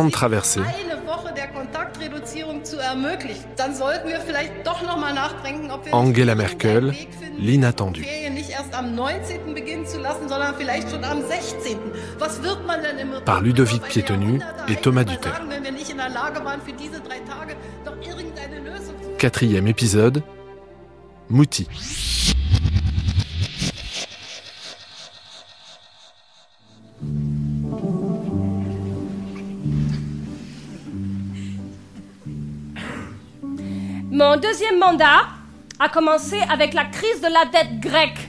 Grande traversée. Angela Merkel, l'inattendu. Par Ludovic Piétenu et Thomas Duterre. Quatrième épisode, Mouti. Mandat a commencé avec la crise de la dette grecque.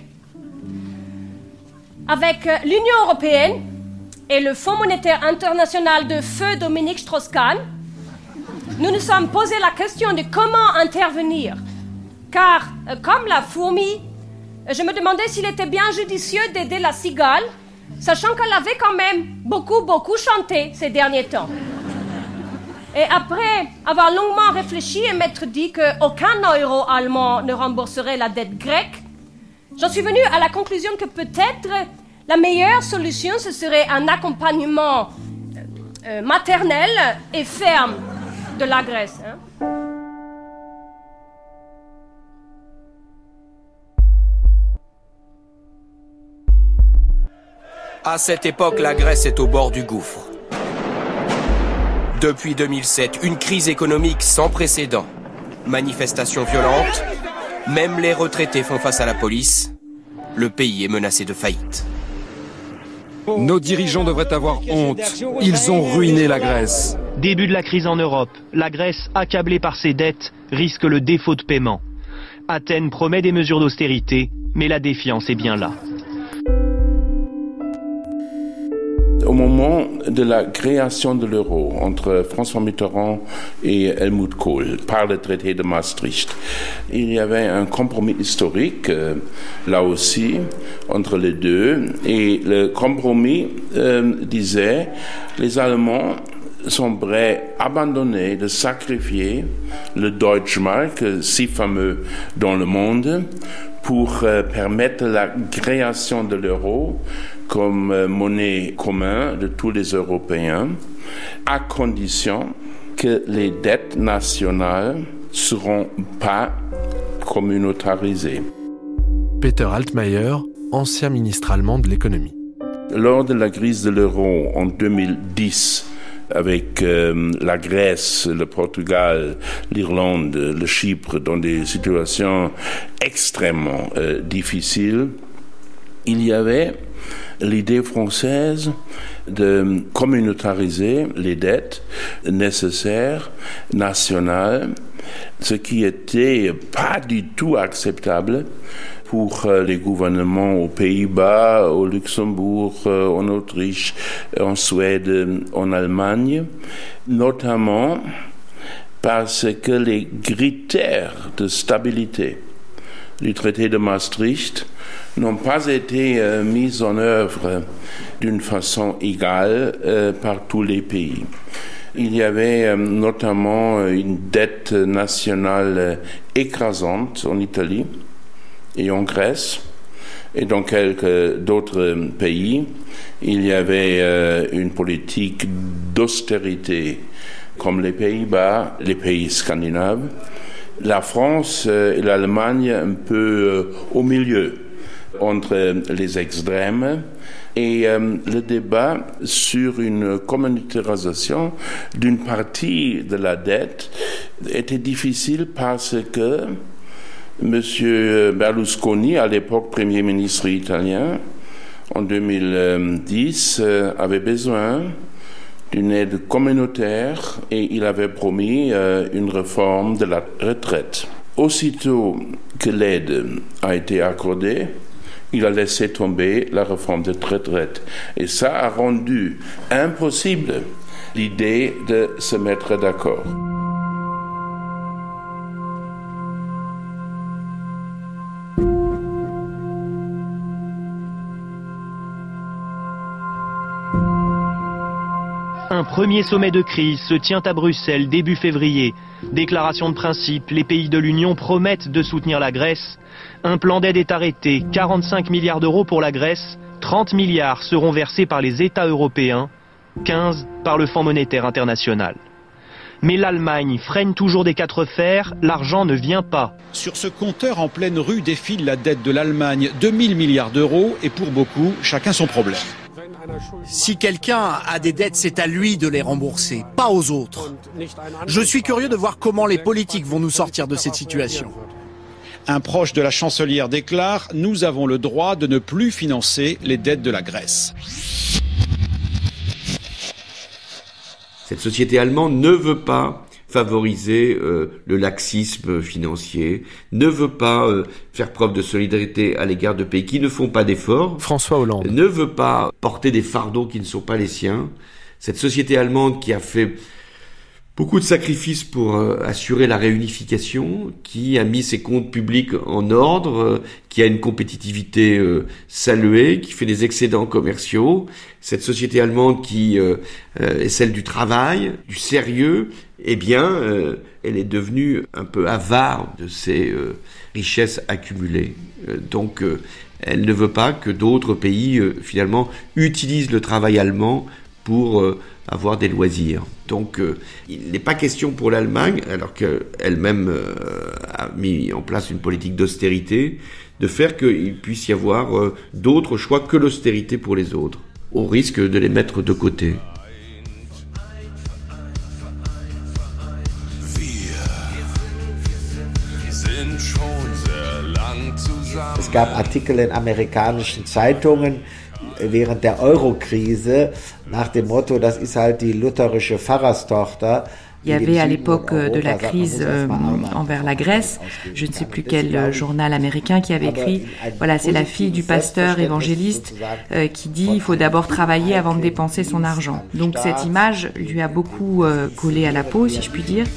Avec euh, l'Union européenne et le Fonds monétaire international de feu Dominique Strauss-Kahn, nous nous sommes posé la question de comment intervenir. Car, euh, comme la fourmi, je me demandais s'il était bien judicieux d'aider la cigale, sachant qu'elle avait quand même beaucoup, beaucoup chanté ces derniers temps. Et après avoir longuement réfléchi et m'être dit qu'aucun euro allemand ne rembourserait la dette grecque, j'en suis venu à la conclusion que peut-être la meilleure solution, ce serait un accompagnement euh, euh, maternel et ferme de la Grèce. Hein. À cette époque, la Grèce est au bord du gouffre. Depuis 2007, une crise économique sans précédent. Manifestations violentes, même les retraités font face à la police. Le pays est menacé de faillite. Nos dirigeants devraient avoir honte. Ils ont ruiné la Grèce. Début de la crise en Europe, la Grèce, accablée par ses dettes, risque le défaut de paiement. Athènes promet des mesures d'austérité, mais la défiance est bien là. Au moment de la création de l'euro entre François Mitterrand et Helmut Kohl par le traité de Maastricht, il y avait un compromis historique, euh, là aussi, entre les deux. Et le compromis euh, disait, les Allemands sont prêts à abandonner, de sacrifier le Deutschmark, si fameux dans le monde, pour euh, permettre la création de l'euro comme euh, monnaie commune de tous les Européens, à condition que les dettes nationales ne seront pas communautarisées. Peter Altmaier, ancien ministre allemand de l'économie. Lors de la crise de l'euro en 2010, avec euh, la Grèce, le Portugal, l'Irlande, le Chypre dans des situations extrêmement euh, difficiles, il y avait l'idée française de communautariser les dettes nécessaires nationales, ce qui était pas du tout acceptable pour euh, les gouvernements aux Pays-Bas, au Luxembourg, euh, en Autriche, en Suède, en Allemagne, notamment parce que les critères de stabilité du traité de Maastricht n'ont pas été euh, mis en œuvre d'une façon égale euh, par tous les pays. Il y avait euh, notamment une dette nationale écrasante en Italie et en Grèce et dans quelques d'autres pays. Il y avait une politique d'austérité comme les Pays-Bas, les pays scandinaves. La France et l'Allemagne un peu au milieu entre les extrêmes et euh, le débat sur une communautarisation d'une partie de la dette était difficile parce que M. Berlusconi, à l'époque Premier ministre italien, en 2010, euh, avait besoin d'une aide communautaire et il avait promis euh, une réforme de la retraite. Aussitôt que l'aide a été accordée, il a laissé tomber la réforme de retraite. Et ça a rendu impossible l'idée de se mettre d'accord. Un premier sommet de crise se tient à Bruxelles début février. Déclaration de principe, les pays de l'Union promettent de soutenir la Grèce. Un plan d'aide est arrêté, 45 milliards d'euros pour la Grèce, 30 milliards seront versés par les États européens, 15 par le Fonds monétaire international. Mais l'Allemagne freine toujours des quatre fers, l'argent ne vient pas. Sur ce compteur en pleine rue défile la dette de l'Allemagne, 2000 milliards d'euros, et pour beaucoup, chacun son problème. Si quelqu'un a des dettes, c'est à lui de les rembourser, pas aux autres. Je suis curieux de voir comment les politiques vont nous sortir de cette situation. Un proche de la chancelière déclare ⁇ Nous avons le droit de ne plus financer les dettes de la Grèce ⁇ Cette société allemande ne veut pas favoriser euh, le laxisme financier, ne veut pas euh, faire preuve de solidarité à l'égard de pays qui ne font pas d'efforts. François Hollande. Ne veut pas porter des fardeaux qui ne sont pas les siens. Cette société allemande qui a fait beaucoup de sacrifices pour euh, assurer la réunification, qui a mis ses comptes publics en ordre, euh, qui a une compétitivité euh, saluée, qui fait des excédents commerciaux. Cette société allemande qui est celle du travail, du sérieux, eh bien, elle est devenue un peu avare de ses richesses accumulées. donc, elle ne veut pas que d'autres pays, finalement, utilisent le travail allemand pour avoir des loisirs. Donc euh, il n'est pas question pour l'Allemagne, alors qu'elle-même euh, a mis en place une politique d'austérité, de faire qu'il puisse y avoir euh, d'autres choix que l'austérité pour les autres, au risque de les mettre de côté. Es gab Artikel in amerikanischen Zeitungen während der Euro-Krise nach dem Motto, das ist halt die lutherische Pfarrerstochter. Il y avait à l'époque de la crise euh, envers la Grèce, je ne sais plus quel euh, journal américain qui avait écrit, voilà, c'est la fille du pasteur évangéliste euh, qui dit il faut d'abord travailler avant de dépenser son argent. Donc cette image lui a beaucoup collé à la peau, si je puis dire.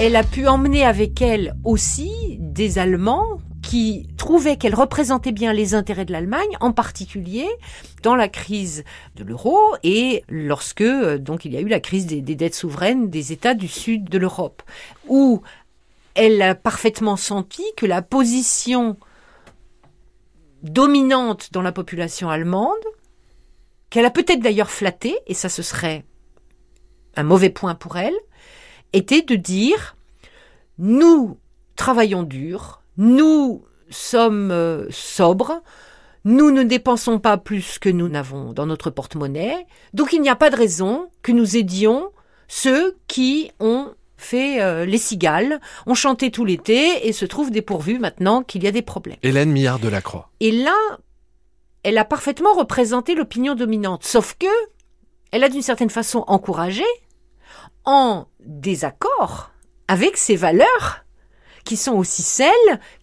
Elle a pu emmener avec elle aussi des Allemands qui trouvaient qu'elle représentait bien les intérêts de l'Allemagne, en particulier dans la crise de l'euro et lorsque euh, donc il y a eu la crise des, des dettes souveraines des États du sud de l'Europe, où elle a parfaitement senti que la position dominante dans la population allemande, qu'elle a peut-être d'ailleurs flattée, et ça ce serait un mauvais point pour elle, était de dire nous travaillons dur, nous sommes euh, sobres, nous ne dépensons pas plus que nous n'avons dans notre porte-monnaie, donc il n'y a pas de raison que nous aidions ceux qui ont fait euh, les cigales, ont chanté tout l'été et se trouvent dépourvus maintenant qu'il y a des problèmes. Hélène Millard de la Croix. Et là, elle a parfaitement représenté l'opinion dominante, sauf que elle a d'une certaine façon encouragé en désaccord avec ces valeurs qui sont aussi celles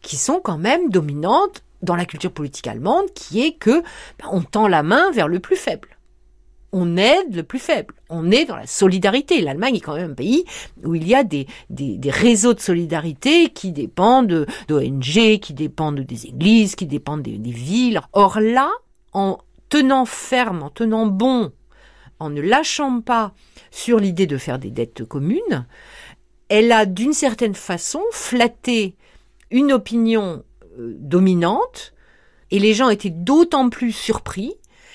qui sont quand même dominantes dans la culture politique allemande, qui est que ben, on tend la main vers le plus faible. On aide le plus faible. On est dans la solidarité. L'Allemagne est quand même un pays où il y a des, des, réseaux de solidarité qui dépendent d'ONG, qui dépendent des églises, qui dépendent des, des villes. Or là, en tenant ferme, en tenant bon, en ne lâchant pas sur l'idée de faire des dettes communes, elle a d'une certaine façon flatté une opinion euh, dominante et les gens étaient d'autant plus surpris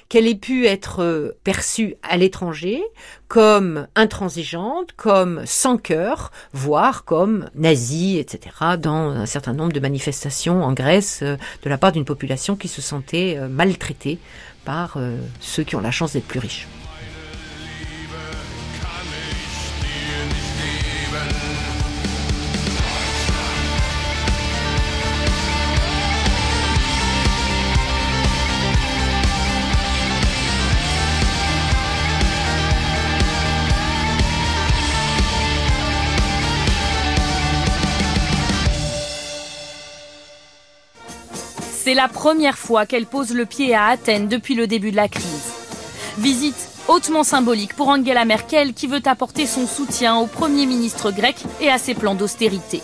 qu'elle ait pu être euh, perçue à l'étranger comme intransigeante, comme sans cœur, voire comme nazie, etc., dans un certain nombre de manifestations en Grèce euh, de la part d'une population qui se sentait maltraitée par ceux qui ont la chance d'être plus riches. C'est la première fois qu'elle pose le pied à Athènes depuis le début de la crise. Visite hautement symbolique pour Angela Merkel qui veut apporter son soutien au Premier ministre grec et à ses plans d'austérité.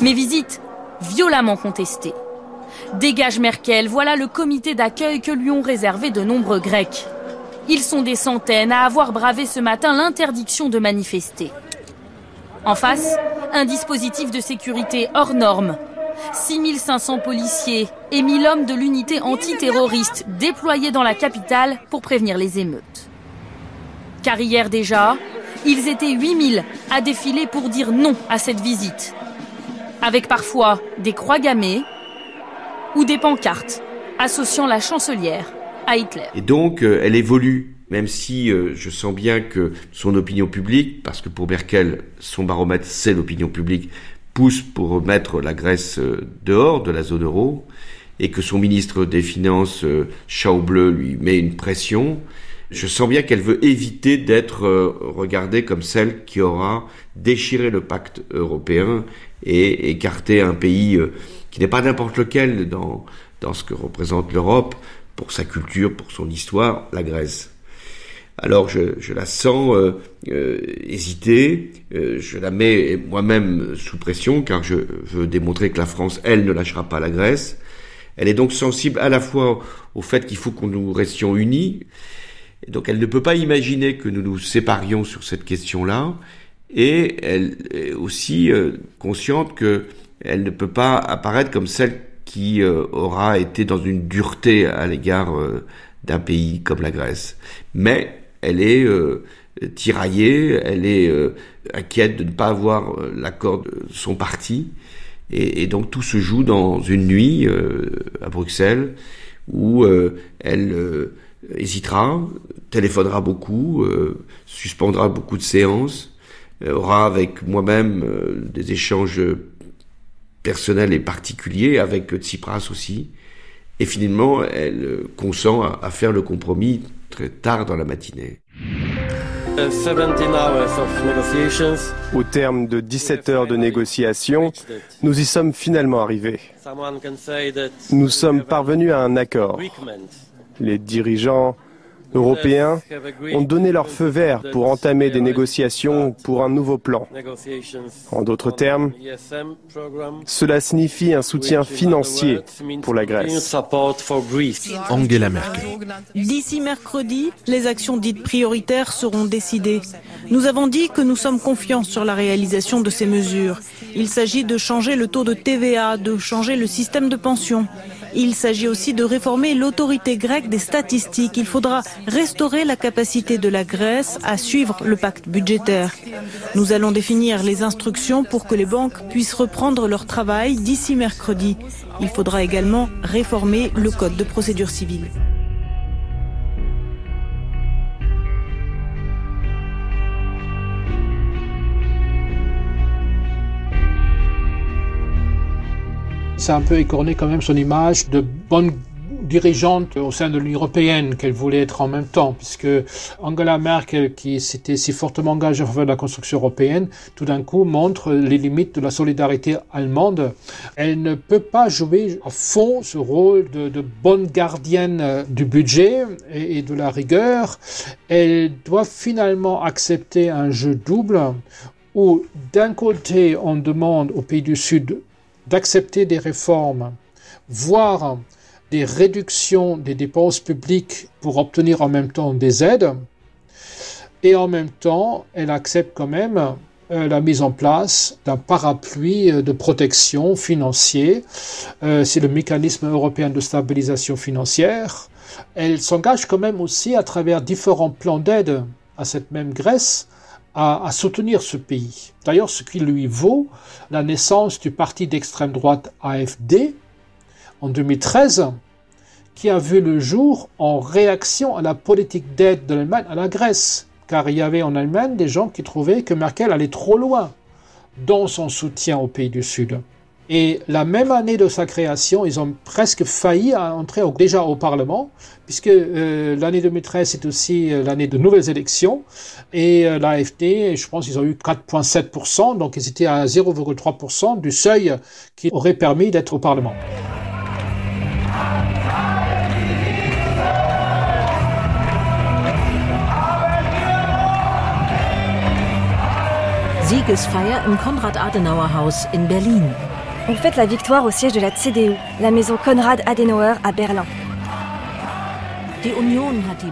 Mais visite violemment contestée. Dégage Merkel, voilà le comité d'accueil que lui ont réservé de nombreux Grecs. Ils sont des centaines à avoir bravé ce matin l'interdiction de manifester. En face, un dispositif de sécurité hors norme. 6500 policiers et 1000 hommes de l'unité antiterroriste déployés dans la capitale pour prévenir les émeutes. Car hier déjà, ils étaient 8000 à défiler pour dire non à cette visite. Avec parfois des croix gammées ou des pancartes associant la chancelière à Hitler. Et donc, euh, elle évolue, même si euh, je sens bien que son opinion publique, parce que pour Merkel, son baromètre, c'est l'opinion publique, pousse pour remettre la Grèce euh, dehors de la zone euro, et que son ministre des Finances, Schauble, lui met une pression. Je sens bien qu'elle veut éviter d'être regardée comme celle qui aura déchiré le pacte européen et écarté un pays qui n'est pas n'importe lequel dans, dans ce que représente l'Europe, pour sa culture, pour son histoire, la Grèce. Alors je, je la sens euh, euh, hésiter, euh, je la mets moi-même sous pression car je veux démontrer que la France, elle, ne lâchera pas la Grèce. Elle est donc sensible à la fois au fait qu'il faut que nous restions unis, et donc elle ne peut pas imaginer que nous nous séparions sur cette question-là, et elle est aussi consciente que elle ne peut pas apparaître comme celle qui euh, aura été dans une dureté à l'égard euh, d'un pays comme la Grèce. Mais elle est euh, tiraillée, elle est inquiète de ne pas avoir l'accord de son parti. Et, donc tout se joue dans une nuit à Bruxelles où elle hésitera, téléphonera beaucoup, suspendra beaucoup de séances, aura avec moi-même des échanges personnel et particulier avec Tsipras aussi. Et finalement, elle consent à, faire le compromis très tard dans la matinée. Au terme de 17 heures de négociations, nous y sommes finalement arrivés. Nous sommes parvenus à un accord. Les dirigeants européens ont donné leur feu vert pour entamer des négociations pour un nouveau plan. En d'autres termes, cela signifie un soutien financier pour la Grèce. Angela Merkel. D'ici mercredi, les actions dites prioritaires seront décidées. Nous avons dit que nous sommes confiants sur la réalisation de ces mesures. Il s'agit de changer le taux de TVA, de changer le système de pension. Il s'agit aussi de réformer l'autorité grecque des statistiques. Il faudra restaurer la capacité de la Grèce à suivre le pacte budgétaire. Nous allons définir les instructions pour que les banques puissent reprendre leur travail d'ici mercredi. Il faudra également réformer le code de procédure civile. Ça a un peu écorné quand même son image de bonne dirigeante au sein de l'Union européenne qu'elle voulait être en même temps, puisque Angela Merkel, qui s'était si fortement engagée en faveur de la construction européenne, tout d'un coup montre les limites de la solidarité allemande. Elle ne peut pas jouer à fond ce rôle de, bonne gardienne du budget et, et de la rigueur. Elle doit finalement accepter un jeu double où d'un côté on demande aux pays du Sud d'accepter des réformes, voire des réductions des dépenses publiques pour obtenir en même temps des aides, et en même temps, elle accepte quand même euh, la mise en place d'un parapluie euh, de protection financier. Euh, c'est le mécanisme européen de stabilisation financière. Elle s'engage quand même aussi à travers différents plans d'aide à cette même Grèce à, soutenir ce pays. D'ailleurs, ce qui lui vaut la naissance du parti d'extrême droite AFD en 2013, qui a vu le jour en réaction à la politique d'aide de l'Allemagne à la Grèce, car il y avait en Allemagne des gens qui trouvaient que Merkel allait trop loin dans son soutien aux pays du Sud. Et la même année de sa création, ils ont presque failli à entrer au, déjà au Parlement, puisque euh, l'année 2013 c'est aussi euh, l'année de nouvelles élections. Et euh, l'AFD, je pense, ils ont eu 4,7%, donc ils étaient à 0,3% du seuil qui aurait permis d'être au Parlement. Siegesfeier im Konrad-Adenauer-Haus in Berlin. On fête la victoire au siège de la CDU, la maison Konrad Adenauer à Berlin.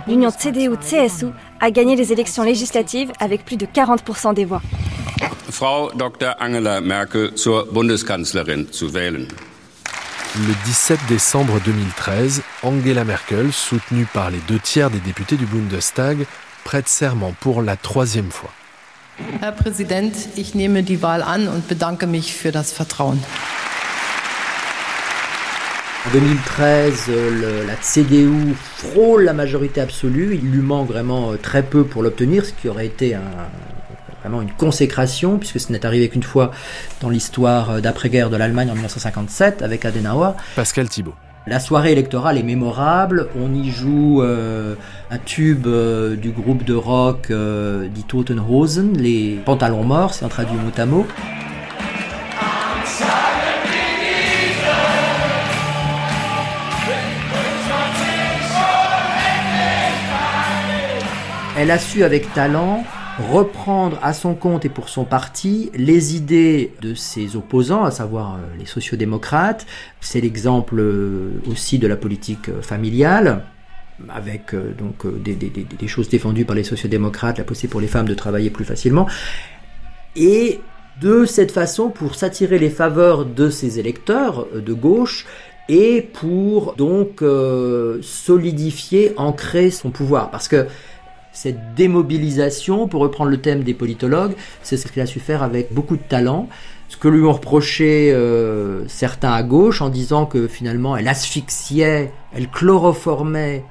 L'union CDU-CSU a gagné les élections législatives avec plus de 40% des voix. Frau Dr. Angela Merkel zur Bundeskanzlerin zu wählen. Le 17 décembre 2013, Angela Merkel, soutenue par les deux tiers des députés du Bundestag, prête serment pour la troisième fois. Herr Präsident, ich nehme die Wahl an und bedanke mich für das Vertrauen. En 2013, le, la CDU frôle la majorité absolue. Il lui manque vraiment euh, très peu pour l'obtenir, ce qui aurait été un, vraiment une consécration, puisque ce n'est arrivé qu'une fois dans l'histoire euh, d'après-guerre de l'Allemagne en 1957 avec Adenauer. Pascal Thibault. La soirée électorale est mémorable. On y joue euh, un tube euh, du groupe de rock euh, dit Totenhosen, les pantalons morts, c'est un traduit mot à mot. Elle a su avec talent reprendre à son compte et pour son parti les idées de ses opposants, à savoir euh, les sociodémocrates. C'est l'exemple euh, aussi de la politique euh, familiale avec donc des, choses défendues par les sociodémocrates, la possibilité pour les femmes de travailler plus facilement. Et de cette façon, pour s'attirer les faveurs de ses électeurs de gauche, et pour donc solidifier, ancrer son pouvoir. Parce que cette démobilisation, pour reprendre le thème des politologues, c'est ce qu'elle a su faire avec beaucoup de talent. Ce que lui ont reproché euh, certains à gauche en disant que finalement elle asphyxiait, elle chloroformait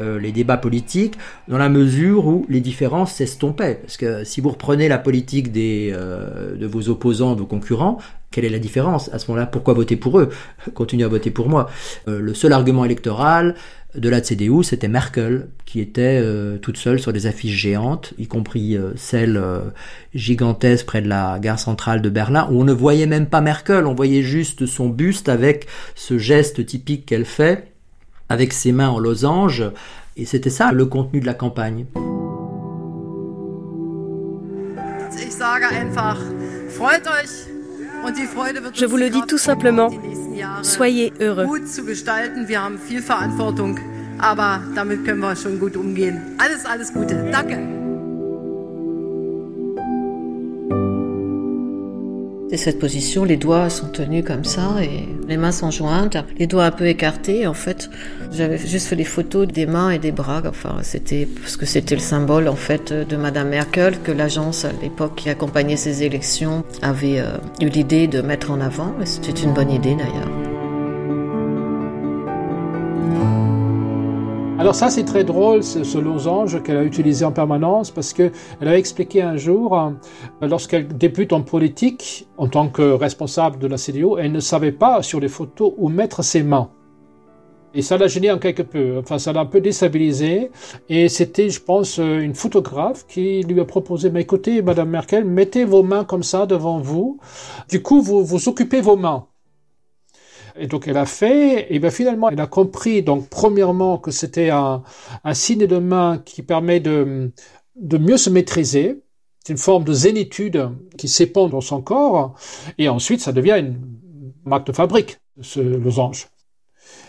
euh, les débats politiques dans la mesure où les différences s'estompaient. Parce que si vous reprenez la politique des, euh, de vos opposants, de vos concurrents, quelle est la différence À ce moment-là, pourquoi voter pour eux? Continuez à voter pour moi. Euh, le seul argument électoral de la CDU, c'était Merkel, qui était euh, toute seule sur des affiches géantes, y compris euh, celle gigantesque près de la gare centrale de Berlin, où on ne voyait même pas Merkel, on voyait juste son buste avec ce geste typique qu'elle fait, avec ses mains en losange, et c'était ça le contenu de la campagne. Je vous le dis tout simplement, soyez heureux. Alles, alles Gute. Danke. C'est cette position, les doigts sont tenus comme ça et les mains sont jointes, les doigts un peu écartés. En fait, j'avais juste fait des photos des mains et des bras. Enfin, c'était parce que c'était le symbole en fait de Madame Merkel que l'agence à l'époque qui accompagnait ces élections avait euh, eu l'idée de mettre en avant. Et c'était une bonne idée d'ailleurs. Alors ça, c'est très drôle, ce, ce losange qu'elle a utilisé en permanence, parce que elle a expliqué un jour, euh, lorsqu'elle débute en politique, en tant que responsable de la CDU, elle ne savait pas sur les photos où mettre ses mains. Et ça l'a gêné un quelque peu, enfin ça l'a un peu déstabilisé. Et c'était, je pense, euh, une photographe qui lui a proposé, mais écoutez, Madame Merkel, mettez vos mains comme ça devant vous. Du coup, vous vous occupez vos mains. Et donc elle a fait, et bien finalement elle a compris, donc premièrement que c'était un, un signe de main qui permet de, de mieux se maîtriser, c'est une forme de zénitude qui s'épand dans son corps, et ensuite ça devient une marque de fabrique, ce losange.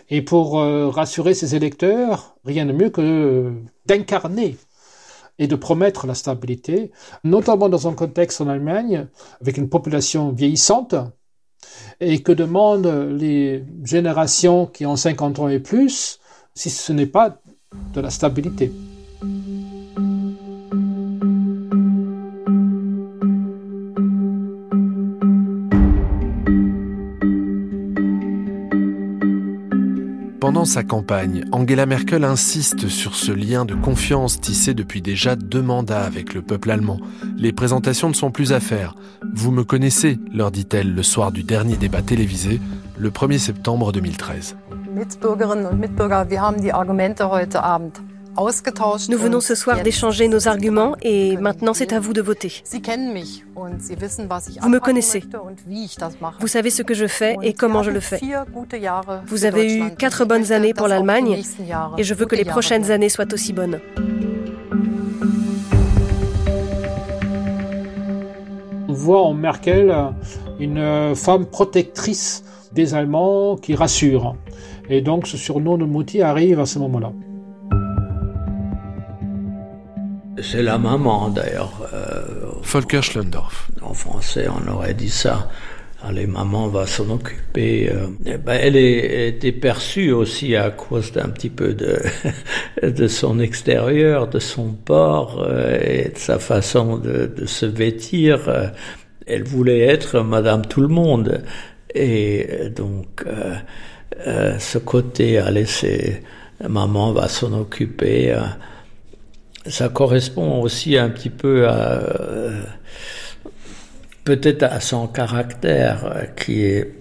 Et pour euh, rassurer ses électeurs, rien de mieux que d'incarner et de promettre la stabilité, notamment dans un contexte en Allemagne avec une population vieillissante, et que demandent les générations qui ont 50 ans et plus si ce n'est pas de la stabilité? Pendant sa campagne, Angela Merkel insiste sur ce lien de confiance tissé depuis déjà deux mandats avec le peuple allemand. Les présentations ne sont plus à faire. Vous me connaissez, leur dit-elle le soir du dernier débat télévisé, le 1er septembre 2013. Mitbürgerinnen und Mitbürger, wir haben die Argumente heute Abend Nous venons ce soir d'échanger nos arguments et maintenant c'est à vous de voter. Vous me connaissez. Vous savez ce que je fais et comment je le fais. Vous avez eu quatre bonnes années pour l'Allemagne et je veux que les prochaines années soient aussi bonnes. voit en Merkel une femme protectrice des Allemands qui rassure. Et donc ce surnom de Mouti arrive à ce moment-là. C'est la maman d'ailleurs. Euh, Volker Schlendorf. En français, on aurait dit ça. Allez, maman va s'en occuper. Euh. Eh ben, elle était perçue aussi à cause d'un petit peu de, de son extérieur, de son port euh, et de sa façon de, de se vêtir. Elle voulait être Madame Tout le Monde. Et donc, ce côté, allez, c'est maman va s'en occuper ça correspond aussi un petit peu à euh, peut-être à son caractère euh, qui est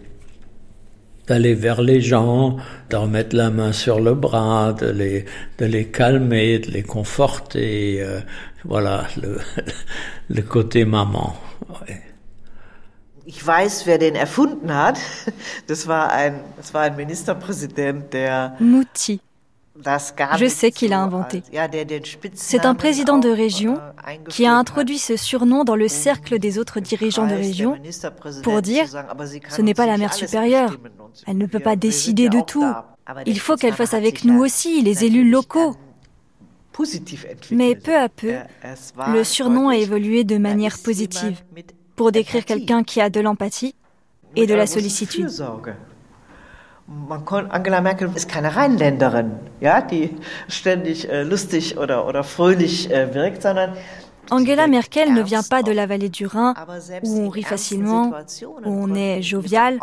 d'aller vers les gens, de remettre la main sur le bras, de les, de les calmer, de les conforter. Euh, voilà le, le côté maman. Ouais. Ich weiß, wer den erfunden hat. Das war ein, das war ein Ministerpräsident, der. Mutti. Je sais qu'il a inventé. C'est un président de région qui a introduit ce surnom dans le cercle des autres dirigeants de région pour dire ce n'est pas la mère supérieure, elle ne peut pas décider de tout. Il faut qu'elle fasse avec nous aussi, les élus locaux. Mais peu à peu, le surnom a évolué de manière positive. pour décrire quelqu'un qui a de l'empathie et de la sollicitude. Angela Merkel ist keine Rheinländerin, ja, die ständig äh, lustig oder, oder fröhlich äh, wirkt, sondern Angela Merkel ne vient pas de la vallée du Rhin, où on rit facilement, où on est jovial.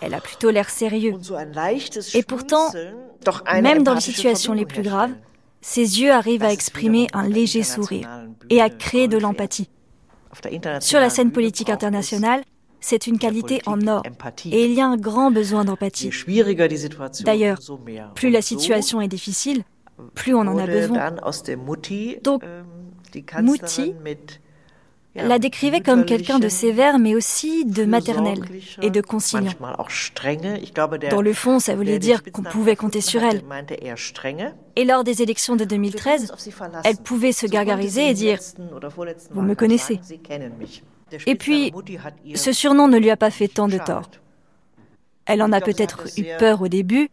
Elle a plutôt l'air sérieux. Et pourtant, même dans les situations les plus graves, ses yeux arrivent à exprimer un léger sourire et à créer de l'empathie. Sur la scène politique internationale, c'est une qualité en or. Et il y a un grand besoin d'empathie. D'ailleurs, plus la situation est difficile, plus on en a besoin. Donc, Mutti la décrivait comme quelqu'un de sévère, mais aussi de maternel et de conciliant. Dans le fond, ça voulait dire qu'on pouvait compter sur elle. Et lors des élections de 2013, elle pouvait se gargariser et dire ⁇ Vous me connaissez ⁇ et puis, ce surnom ne lui a pas fait tant de tort. Elle en a peut-être eu peur au début,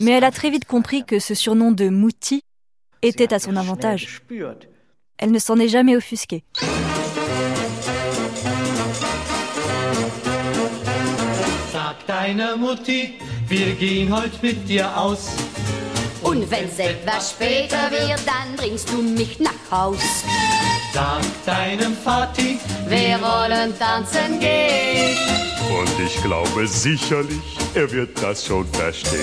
mais elle a très vite compris que ce surnom de Mouti était à son avantage. Elle ne s'en est jamais offusquée. Sag deiner Mutti, wir gehen heute mit dir aus. Und wenn's etwas später wird, dann bringst du mich nach Haus. Sag deinem Vati, wir wollen tanzen gehen. Und ich glaube sicherlich, er wird das schon verstehen.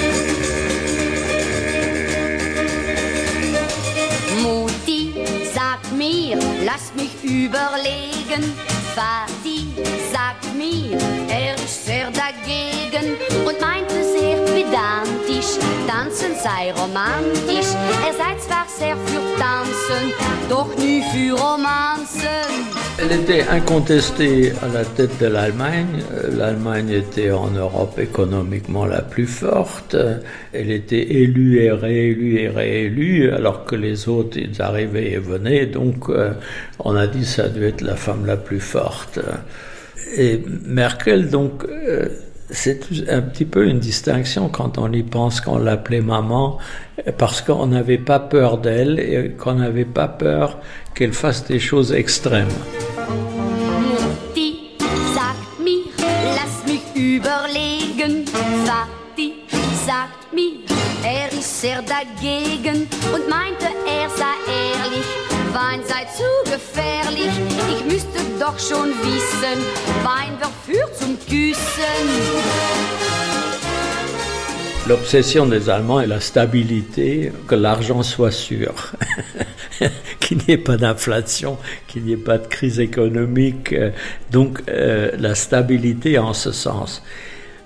Mutti, sag mir, lass mich überlegen. Vati, sag mir, er ist sehr dagegen und meinte sehr tanzen sei romantisch. Er sei zwar sehr für tanzen, doch nie für. Elle était incontestée à la tête de l'Allemagne. L'Allemagne était en Europe économiquement la plus forte. Elle était élue et réélue et réélue, alors que les autres, ils arrivaient et venaient. Donc, euh, on a dit ça devait être la femme la plus forte. Et Merkel, donc, euh, c'est un petit peu une distinction quand on y pense qu'on l'appelait maman, parce qu'on n'avait pas peur d'elle et qu'on n'avait pas peur qu'elle fasse des choses extrêmes. L'obsession des Allemands est la stabilité, que l'argent soit sûr, qu'il n'y ait pas d'inflation, qu'il n'y ait pas de crise économique, donc euh, la stabilité en ce sens.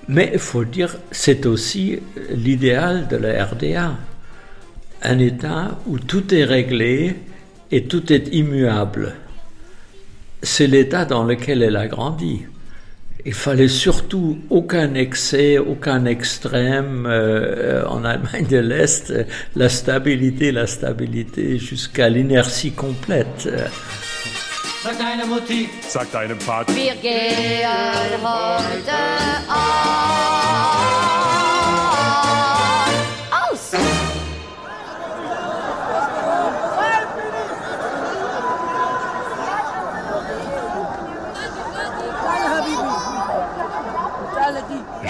Mais il faut dire, c'est aussi l'idéal de la RDA. Un État où tout est réglé et tout est immuable. C'est l'État dans lequel elle a grandi. Il fallait surtout aucun excès, aucun extrême euh, en Allemagne de l'Est, la stabilité, la stabilité jusqu'à l'inertie complète. deine Mutti, sagt deinem Vater. wir gehen heute aus.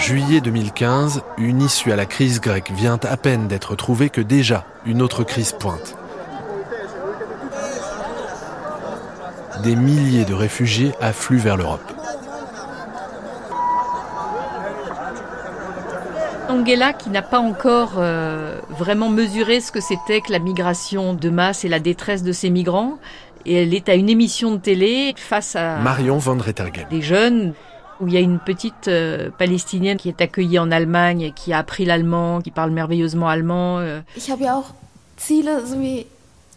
Juillet 2015, une issue à la crise grecque vient à peine d'être trouvée que déjà une autre crise pointe. Des milliers de réfugiés affluent vers l'Europe. Angela, qui n'a pas encore euh, vraiment mesuré ce que c'était que la migration de masse et la détresse de ces migrants, et elle est à une émission de télé face à Marion van Rettergem. des jeunes où il y a une petite euh, palestinienne qui est accueillie en Allemagne, qui a appris l'allemand, qui parle merveilleusement allemand. euh. Ich habe ja auch Ziele, so wie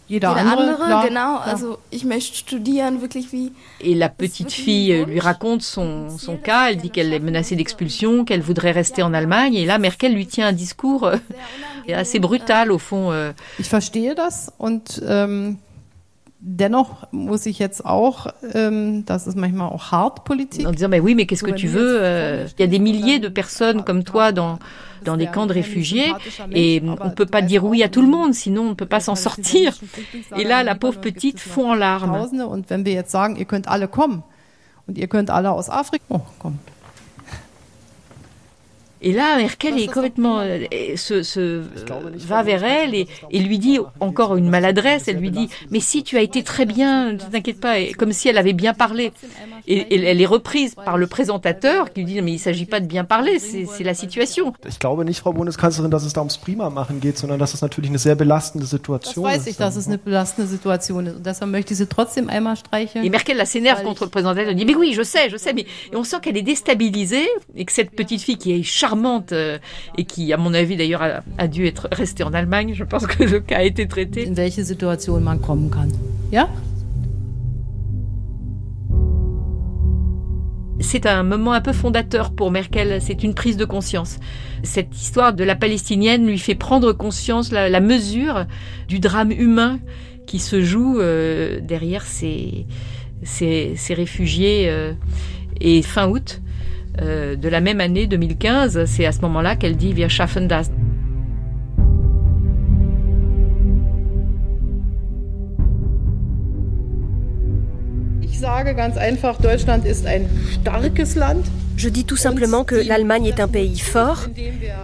Jeder jeder, andere, andere. klar, genau, klar. also ich möchte studieren, wirklich wie. Et la petite fille lui raconte son, son cas, elle dit qu'elle est menacée d'expulsion, qu'elle voudrait rester en Allemagne, et là Merkel lui tient un discours euh, assez brutal au fond. euh. Ich verstehe das und ähm, dennoch muss ich jetzt auch, ähm, das ist manchmal auch hart Politik. en disant mais oui mais qu'est-ce que tu veux euh, Il y a des milliers de personnes comme toi dans dans des camps de réfugiés et on peut pas dire oui à tout le monde sinon on ne peut pas s'en sortir. Et là la pauvre petite fond en larmes. Und wenn wir jetzt sagen, ihr könnt alle kommen und ihr könnt alle aus Afrika, oh, kommt. Et là, Merkel est complètement euh, se, se va vers elle et, et lui dit encore une maladresse. Elle lui dit mais si tu as été très bien, ne t'inquiète pas, et comme si elle avait bien parlé. Et, et elle est reprise par le présentateur qui lui dit mais il s'agit pas de bien parler, c'est la situation. Ich glaube nicht, Frau Bundeskanzlerin, dass es da ums Prima-Machen geht, sondern dass es natürlich eine sehr belastende Das Situation weiß ist. ich, dass es eine belastende Situation ist. Und deshalb möchte ich sie trotzdem einmal streicheln. Et Merkel là s'énerve contre le présentateur. Elle dit mais oui, je sais, je sais, mais et on sent qu'elle est déstabilisée et que cette petite fille qui est charmante euh, et qui, à mon avis d'ailleurs, a, a dû être restée en Allemagne. Je pense que le cas a été traité. In welche Situation man kommen kann. Ja? C'est un moment un peu fondateur pour Merkel, c'est une prise de conscience. Cette histoire de la palestinienne lui fait prendre conscience, la, la mesure du drame humain qui se joue euh, derrière ces, ces, ces réfugiés. euh, et fin août euh, de la même année 2015, c'est à ce moment-là qu'elle dit Wir schaffen das. Je dis tout simplement que l'Allemagne est un pays fort.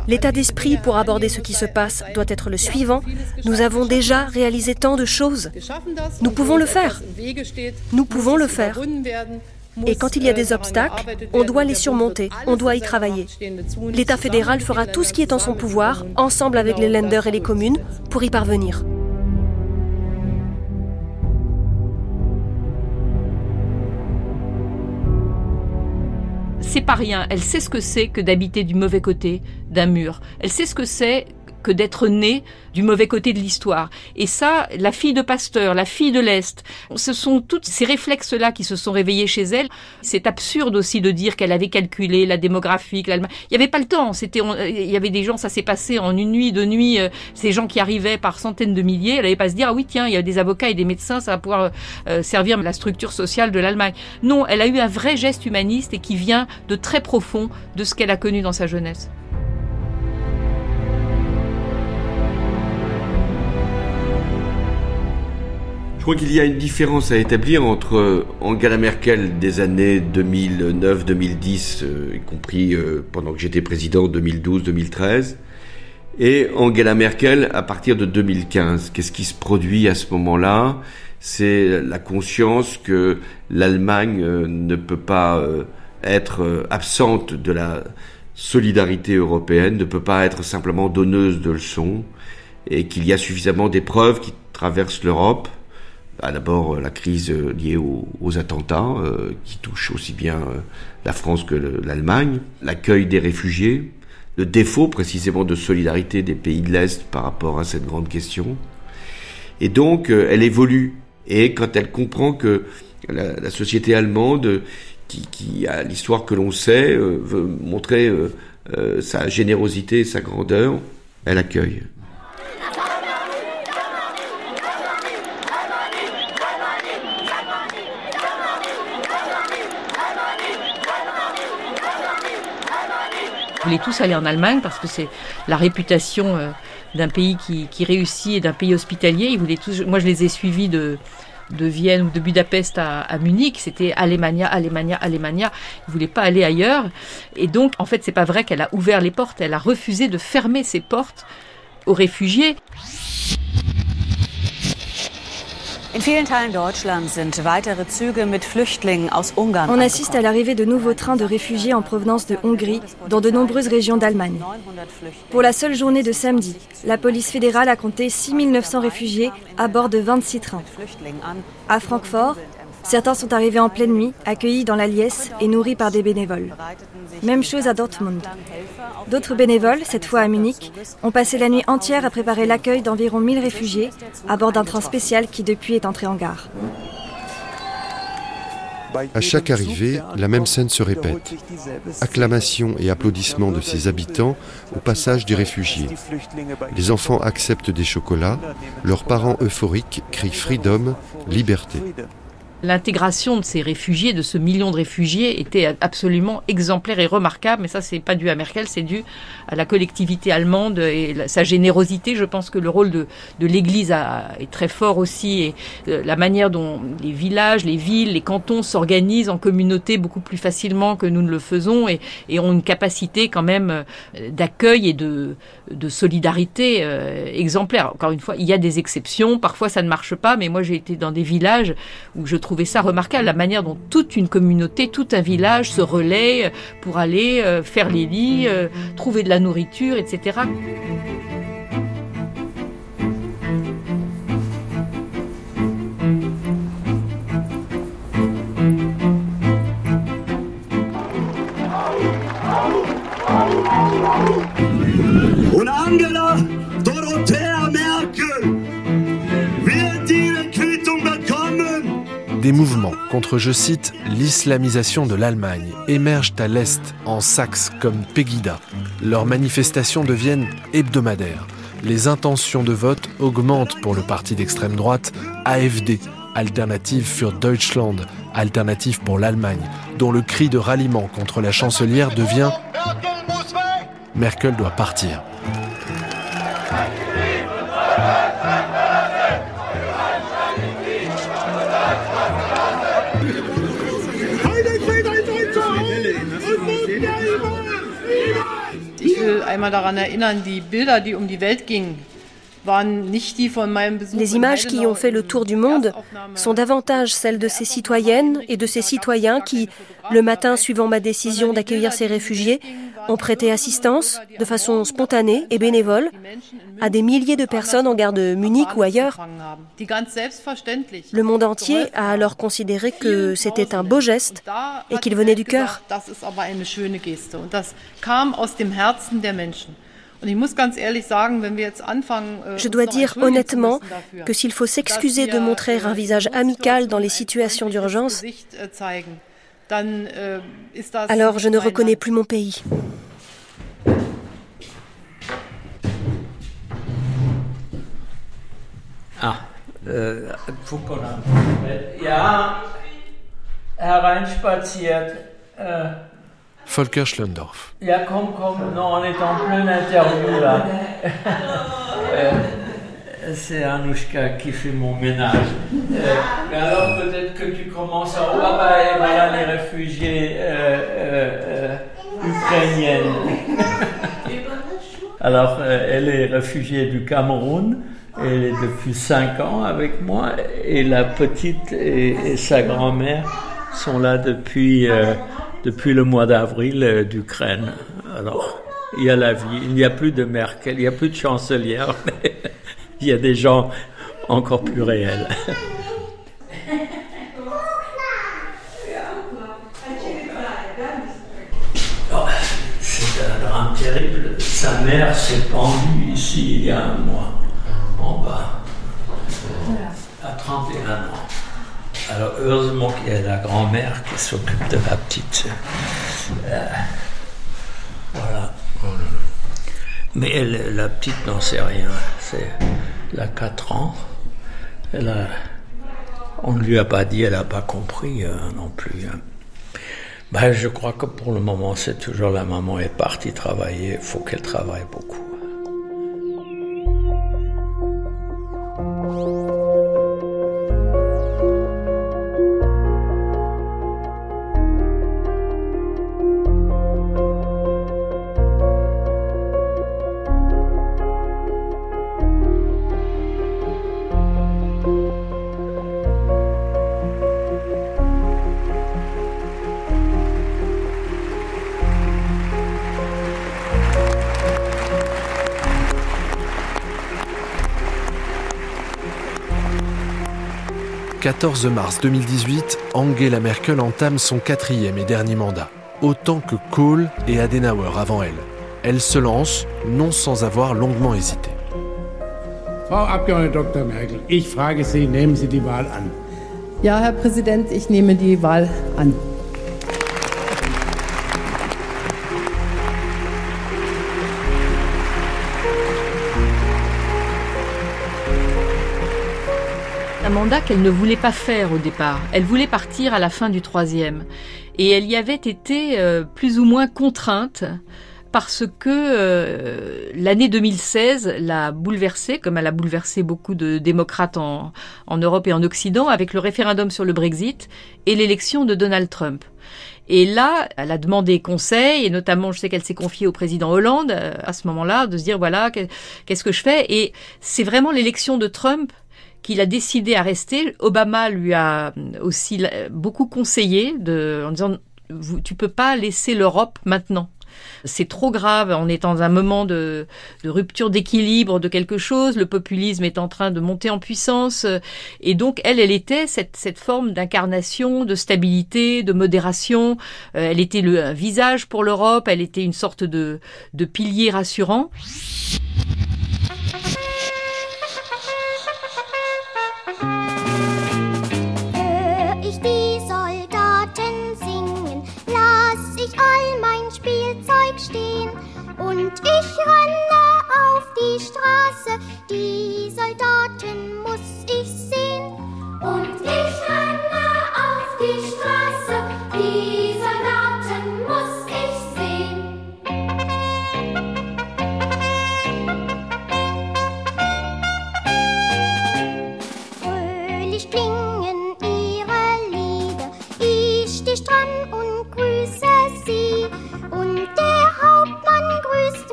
L'état d'esprit pour aborder ce qui se passe doit être le suivant. Nous avons déjà réalisé tant de choses. Nous pouvons le faire. Nous pouvons le faire. Et quand il y a des obstacles, on doit les surmonter, on doit y travailler. L'État fédéral fera tout ce qui est en son pouvoir, ensemble avec les lenders et les communes, pour y parvenir. c'est pas rien. Elle sait ce que c'est que d'habiter du mauvais côté d'un mur. Elle sait ce que c'est que d'être née du mauvais côté de l'histoire. Et ça, la fille de Pasteur, la fille de l'Est, ce sont tous ces réflexes-là qui se sont réveillés chez elle. C'est absurde aussi de dire qu'elle avait calculé la démographie, l'Allemagne... Il n'y avait pas le temps. C'était, il y avait des gens, ça s'est passé en une nuit, deux nuits, euh, ces gens qui arrivaient par centaines de milliers. Elle n'allait pas se dire, ah oui, tiens, il y a des avocats et des médecins, ça va pouvoir euh, servir la structure sociale de l'Allemagne. Non, elle a eu un vrai geste humaniste et qui vient de très profond de ce qu'elle a connu dans sa jeunesse. Je crois qu'il y a une différence à établir entre Angela Merkel des années 2009-2010, euh, y compris euh, pendant que j'étais président 2012-2013, et Angela Merkel à partir de 2015. Qu'est-ce qui se produit à ce moment-là? C'est la conscience que l'Allemagne euh, ne peut pas euh, être euh, absente de la solidarité européenne, ne peut pas être simplement donneuse de leçons, et qu'il y a suffisamment d'épreuves qui traversent l'Europe. D'abord euh, la crise euh, liée aux, attentats euh, qui touche aussi bien la France que le- l'Allemagne, l'accueil des réfugiés, le défaut précisément de solidarité des pays de l'Est par rapport à cette grande question. Et donc elle évolue. Et quand elle comprend que la, la société allemande, qui, qui a l'histoire que l'on sait, euh, veut montrer euh, sa générosité sa grandeur, elle accueille. Voulaient tous aller en Allemagne parce que c'est la réputation euh, d'un pays qui, réussit et d'un pays hospitalier. Moi, je les ai suivis de, Vienne ou de Budapest à, à Munich, c'était Alemania, Alemania, Alemania. Ils voulaient pas aller ailleurs. Et donc, en fait, c'est pas vrai qu'elle a ouvert les portes. Elle a refusé de fermer ses portes aux réfugiés. On assiste à l'arrivée de nouveaux trains de réfugiés en provenance de Hongrie dans de nombreuses régions d'Allemagne. Pour la seule journée de samedi, la police fédérale a compté 6900 réfugiés à bord de 26 trains. À Francfort, Certains sont arrivés en pleine nuit, accueillis dans la liesse et nourris par des bénévoles. Même chose à Dortmund. D'autres bénévoles, cette fois à Munich, ont passé la nuit entière à préparer l'accueil d'environ 1000 réfugiés à bord d'un train spécial qui depuis est entré en gare. À chaque arrivée, la même scène se répète. Acclamations et applaudissements de ses habitants au passage des réfugiés. Les enfants acceptent des chocolats, leurs parents euphoriques crient Freedom, liberté l'intégration de ces réfugiés, de ce million de réfugiés, était absolument exemplaire et remarquable. Mais ça, c'est pas dû à Merkel, c'est dû à la collectivité allemande et sa générosité. Je pense que le rôle de, de l'Église est très fort aussi et euh, la manière dont les villages, les villes, les cantons s'organisent en communauté beaucoup plus facilement que nous ne le faisons et, et ont une capacité quand même euh, d'accueil et de, de solidarité euh, exemplaire. Encore une fois, il y a des exceptions. Parfois, ça ne marche pas. Mais moi, j'ai été dans des villages où je trouve trouvé ça remarquable, la manière dont toute une communauté, tout un village se relaie pour aller euh, faire les lits, euh, trouver de la nourriture, etc. Angela Des mouvements contre, je cite, l'islamisation de l'Allemagne émergent à l'Est, en Saxe, comme Pegida. Leurs manifestations deviennent hebdomadaires. Les intentions de vote augmentent pour le parti d'extrême droite AFD, Alternative für Deutschland, Alternative pour l'Allemagne, dont le cri de ralliement contre la chancelière devient Merkel doit partir. Einmal daran erinnern, die Bilder, die um die Welt gingen, Les images qui ont fait le tour du monde sont davantage celles de ces citoyennes et de ces citoyens qui, le matin suivant ma décision d'accueillir ces réfugiés, ont prêté assistance de façon spontanée et bénévole à des milliers de personnes en gare de Munich ou ailleurs. Le monde entier a alors considéré que c'était un beau geste et qu'il venait du cœur. Je dois dire honnêtement que s'il faut s'excuser de montrer un visage amical dans les situations d'urgence, alors je ne reconnais plus mon pays. Ah, äh, ja, Volker Schlendorf. Ja, komm, komm, non, on est en pleine interview là. Euh, c'est Anouchka qui fait mon ménage. Euh, mais alors peut-être que tu commences à... Oh, ah bah, et voilà les réfugiés euh, euh, ukrainiennes. alors, elle est réfugiée du Cameroun. Elle est depuis 5 ans avec moi et la petite et, et sa grand-mère sont là depuis depuis le mois d'avril euh, d'Ukraine. Alors, il y a la vie, il n'y a plus de Merkel, il n'y a plus de chancelière, mais il y a des gens encore plus réels. Oh, c'est un drame terrible. Sa mère s'est pendue ici il y a un mois, en bas, à 31 ans. Alors heureusement qu'il y a la grand-mère qui s'occupe de la petite. Euh, voilà. Mais elle, la petite n'en sait rien. C'est, elle a 4 ans. Elle a, on ne lui a pas dit, elle n'a pas compris euh, non plus. Hein. ben, Je crois que pour le moment, c'est toujours la maman est partie travailler. Il faut qu'elle travaille beaucoup. 14 mars 2018, Angela Merkel entame son quatrième et dernier mandat, autant que Kohl et Adenauer avant elle. Elle se lance, non sans avoir longuement hésité. Frau Abgeordnete Dr. Merkel, ich frage Sie, nehmen Sie die Wahl an? Ja, Herr Präsident, ich nehme die Wahl an. Qu'elle ne voulait pas faire au départ. Elle voulait partir à la fin du troisième. Et elle y avait été euh, plus ou moins contrainte parce que euh, l'année 2016 l'a bouleversée, comme elle a bouleversé beaucoup de démocrates en, en Europe et en Occident, avec le référendum sur le Brexit et l'élection de Donald Trump. Et là, elle a demandé conseil, et notamment, je sais qu'elle s'est confiée au président Hollande euh, à ce moment-là, de se dire, voilà, qu'est-ce que je fais? Et c'est vraiment l'élection de Trump qu'il a décidé à rester. Obama lui a aussi beaucoup conseillé de, en disant tu peux pas laisser l'Europe maintenant. C'est trop grave, on est dans un moment de, rupture d'équilibre de quelque chose, le populisme est en train de monter en puissance, et donc elle, elle était cette, cette forme d'incarnation, de stabilité, de modération, euh, elle était le un visage pour l'Europe, elle était une sorte de, de pilier rassurant. Und ich renne auf die Straße, die Soldaten muss ich sehen. Und ich renne auf die Straße, die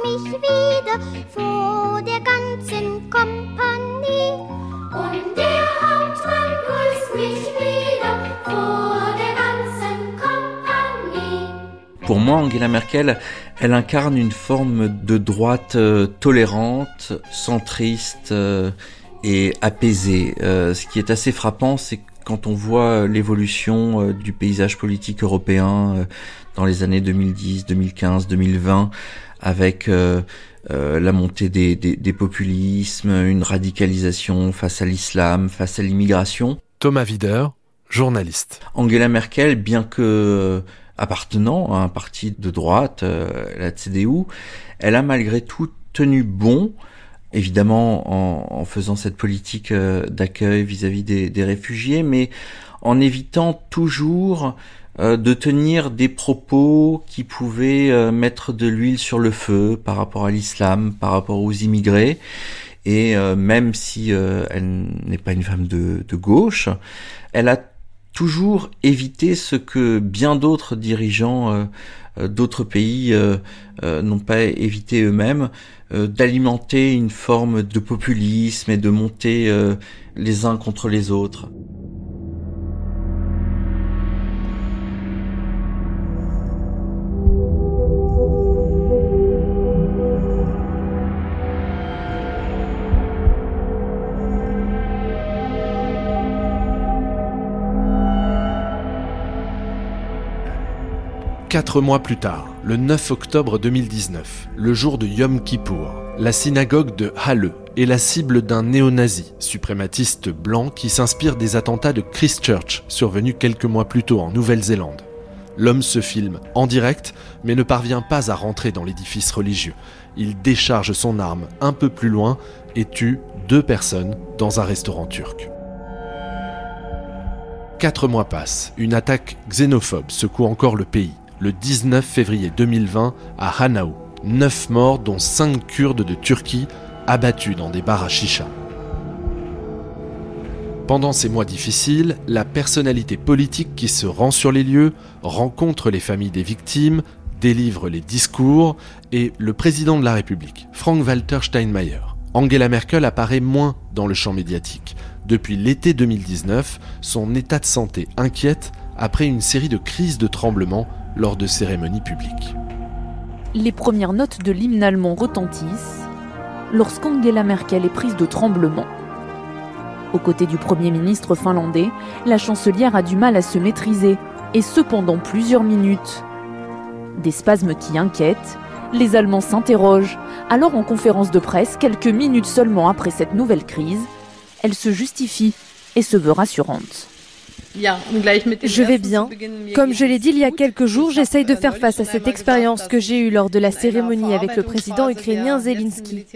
mich wieder vor der ganzen Kompanie. Und der Hauptmann grüßt mich wieder vor der ganzen Kompanie. Pour moi, Angela Merkel, elle incarne une forme de droite euh, tolérante, centriste euh, et apaisée. Euh, ce qui est assez frappant, c'est quand on voit l'évolution euh, du paysage politique européen euh, dans les années 2010, 2015, 2020, avec euh, la montée des, des, populismes, une radicalisation face à l'islam, face à l'immigration. Thomas Wider, journaliste. Angela Merkel, bien que appartenant à un parti de droite, la CDU, elle a malgré tout tenu bon évidemment en, faisant cette politique euh, d'accueil vis-à-vis des, réfugiés, mais en évitant toujours euh, de tenir des propos qui pouvaient euh, mettre de l'huile sur le feu par rapport à l'islam, par rapport aux immigrés. Et même si elle n'est pas une femme de, de gauche, elle a toujours évité ce que bien d'autres dirigeants d'autres pays n'ont pas évité eux-mêmes, euh, d'alimenter une forme de populisme et de monter euh, les uns contre les autres. Quatre mois plus tard, le 9 octobre 2019, le jour de Yom Kippour, la synagogue de Halle est la cible d'un néo-nazi, suprématiste blanc qui s'inspire des attentats de Christchurch survenus quelques mois plus tôt en Nouvelle-Zélande. L'homme se filme en direct, mais ne parvient pas à rentrer dans l'édifice religieux. Il décharge son arme un peu plus loin et tue deux personnes dans un restaurant turc. Quatre mois passent, une attaque xénophobe secoue encore le pays. Le 19 février 2020 à Hanaou, neuf morts dont cinq Kurdes de Turquie abattus dans des bars à chicha. Pendant ces mois difficiles, la personnalité politique qui se rend sur les lieux rencontre les familles des victimes, délivre les discours et le président de la République, Frank-Walter Steinmeier. Angela Merkel apparaît moins dans le champ médiatique. Depuis l'été 2019, son état de santé inquiète après une série de crises de tremblements lors de cérémonies publiques. Les premières notes de l'hymne allemand retentissent lorsqu'Angela Merkel est prise de tremblements. Aux côtés du Premier ministre finlandais, la chancelière a du mal à se maîtriser, et cependant plusieurs minutes. Des spasmes qui inquiètent, les Allemands s'interrogent. Alors en conférence de presse, quelques minutes seulement après cette nouvelle crise, elle se justifie et se veut rassurante. Je vais bien. Comme je l'ai dit il y a quelques jours, j'essaye de faire face à cette expérience que j'ai eue lors de la cérémonie avec le président ukrainien Zelensky.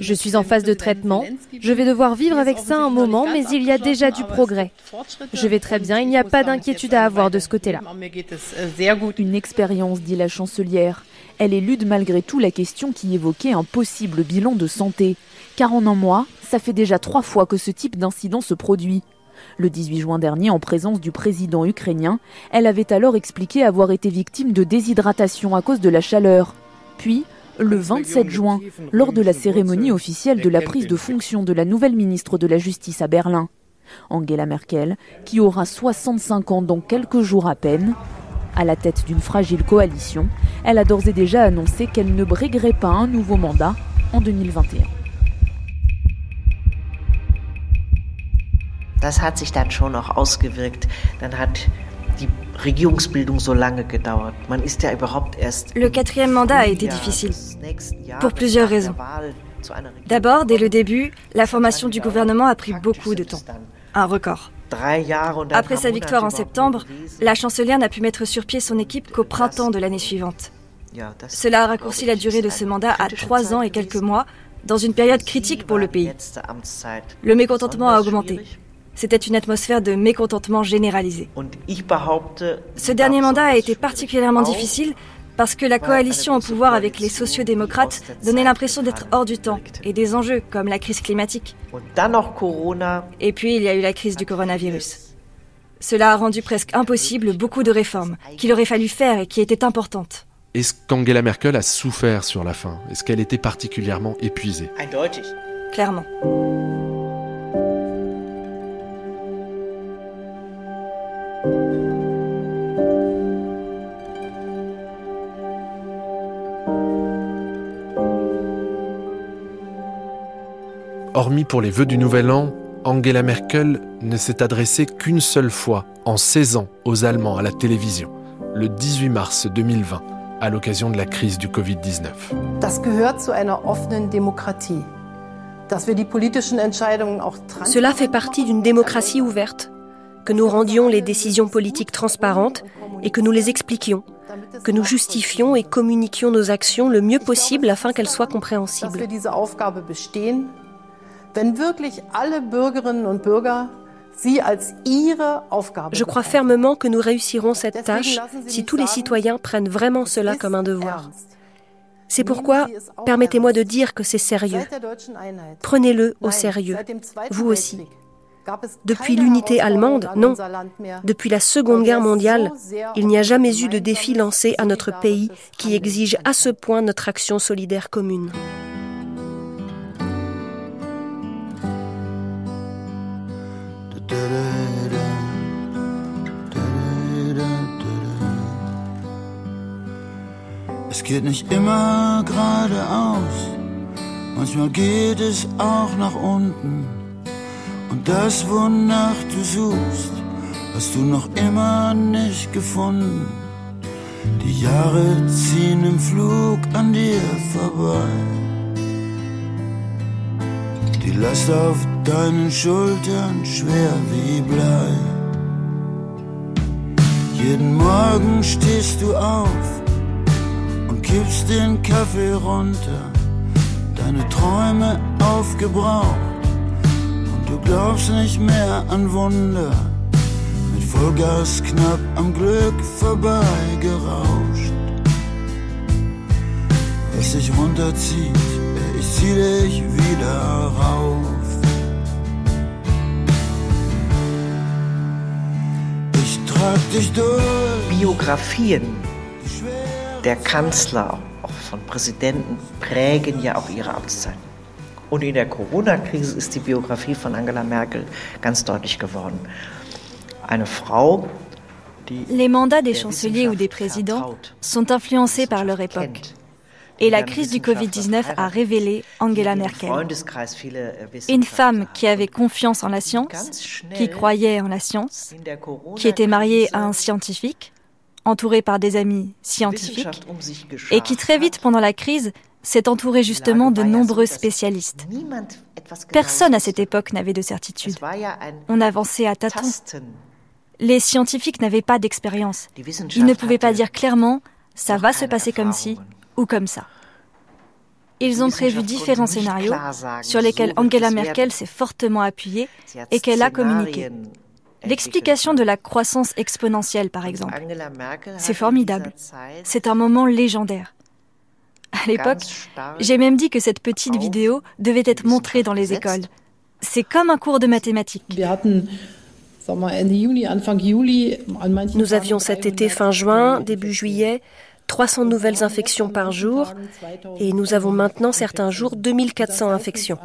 Je suis en phase de traitement. Je vais devoir vivre avec ça un moment, mais il y a déjà du progrès. Je vais très bien, il n'y a pas d'inquiétude à avoir de ce côté-là. Une expérience, dit la chancelière. Elle élude malgré tout la question qui évoquait un possible bilan de santé. Car en un mois, ça fait déjà trois fois que ce type d'incident se produit. Le 18 juin dernier, en présence du président ukrainien, elle avait alors expliqué avoir été victime de déshydratation à cause de la chaleur. Puis, le 27 juin, lors de la cérémonie officielle de la prise de fonction de la nouvelle ministre de la Justice à Berlin. Angela Merkel, qui aura 65 ans dans quelques jours à peine, à la tête d'une fragile coalition, elle a d'ores et déjà annoncé qu'elle ne briguerait pas un nouveau mandat en 2021. Das hat sich dann schon auch ausgewirkt. Dann hat die Regierungsbildung so lange gedauert. Man ist ja überhaupt erst Le quatrième mandat a été difficile, pour plusieurs raisons. D'abord, dès le début, la formation du gouvernement a pris beaucoup de temps. Un record. Après sa victoire en septembre, la chancelière n'a pu mettre sur pied son équipe qu'au printemps de l'année suivante. Cela a raccourci la durée de ce mandat à trois ans et quelques mois, dans une période critique pour le pays. Le mécontentement a augmenté. C'était une atmosphère de mécontentement généralisé. Ce dernier mandat a été particulièrement difficile parce que la coalition au pouvoir avec les sociodémocrates donnait l'impression d'être hors du temps et des enjeux comme la crise climatique. Et puis il y a eu la crise du coronavirus. Cela a rendu presque impossible beaucoup de réformes qu'il aurait fallu faire et qui étaient importantes. Est-ce qu'Angela Merkel a souffert sur la fin? Est-ce qu'elle était particulièrement épuisée? Clairement. Hormis pour les vœux du Nouvel An, Angela Merkel ne s'est adressée qu'une seule fois en 16 ans aux Allemands à la télévision, le 18 mars 2020, à l'occasion de la crise du Covid-19. Cela fait partie d'une démocratie ouverte, que nous rendions les décisions politiques transparentes et que nous les expliquions, que nous justifions et communiquions nos actions le mieux possible afin qu'elles soient compréhensibles. Je crois fermement que nous réussirons cette tâche si tous les citoyens prennent vraiment cela comme un devoir. C'est pourquoi, permettez-moi de dire que c'est sérieux. Prenez-le au sérieux, vous aussi. Depuis l'unité allemande, non. Depuis la Seconde Guerre mondiale, il n'y a jamais eu de défi lancé à notre pays qui exige à ce point notre action solidaire commune. Es geht nicht immer geradeaus, manchmal geht es auch nach unten. Und das, wonach du suchst, hast du noch immer nicht gefunden. Die Jahre ziehen im Flug an dir vorbei. Die Last auf deinen Schultern schwer wie Blei. Jeden Morgen stehst du auf kippst den Kaffee runter, deine Träume aufgebraucht und du glaubst nicht mehr an Wunder. Mit Vollgas knapp am Glück vorbeigerauscht. Was sich runterzieht, ich zieh dich wieder rauf. Ich trag dich durch. Biografien der Kanzler, auch von Präsidenten, prägen ja auch ihre Amtszeiten. Und in der Corona-Krise ist die Biografie von Angela Merkel ganz deutlich geworden. Eine Frau, die Les mandats des chanceliers ou des présidents sont influencés par leur époque. Et la crise du Covid-19 a révélé Angela Merkel. Une femme qui avait confiance en la science, qui croyait en la science, qui était mariée à un scientifique, entourée par des amis scientifiques, et qui très vite pendant la crise s'est entourée justement de nombreux spécialistes. Personne à cette époque n'avait de certitude. On avançait à tâtons. Les scientifiques n'avaient pas d'expérience. Ils ne pouvaient pas dire clairement ça va se passer comme ci ou comme ça. Ils ont prévu différents scénarios sur lesquels Angela Merkel s'est fortement appuyée et qu'elle a communiqué. L'explication de la croissance exponentielle, par exemple. C'est formidable. C'est un moment légendaire. À l'époque, j'ai même dit que cette petite vidéo devait être montrée dans les écoles. C'est comme un cours de mathématiques. Nous avions cet été fin juin, début juillet, 300 nouvelles infections par jour et nous avons maintenant certains jours 2400 infections.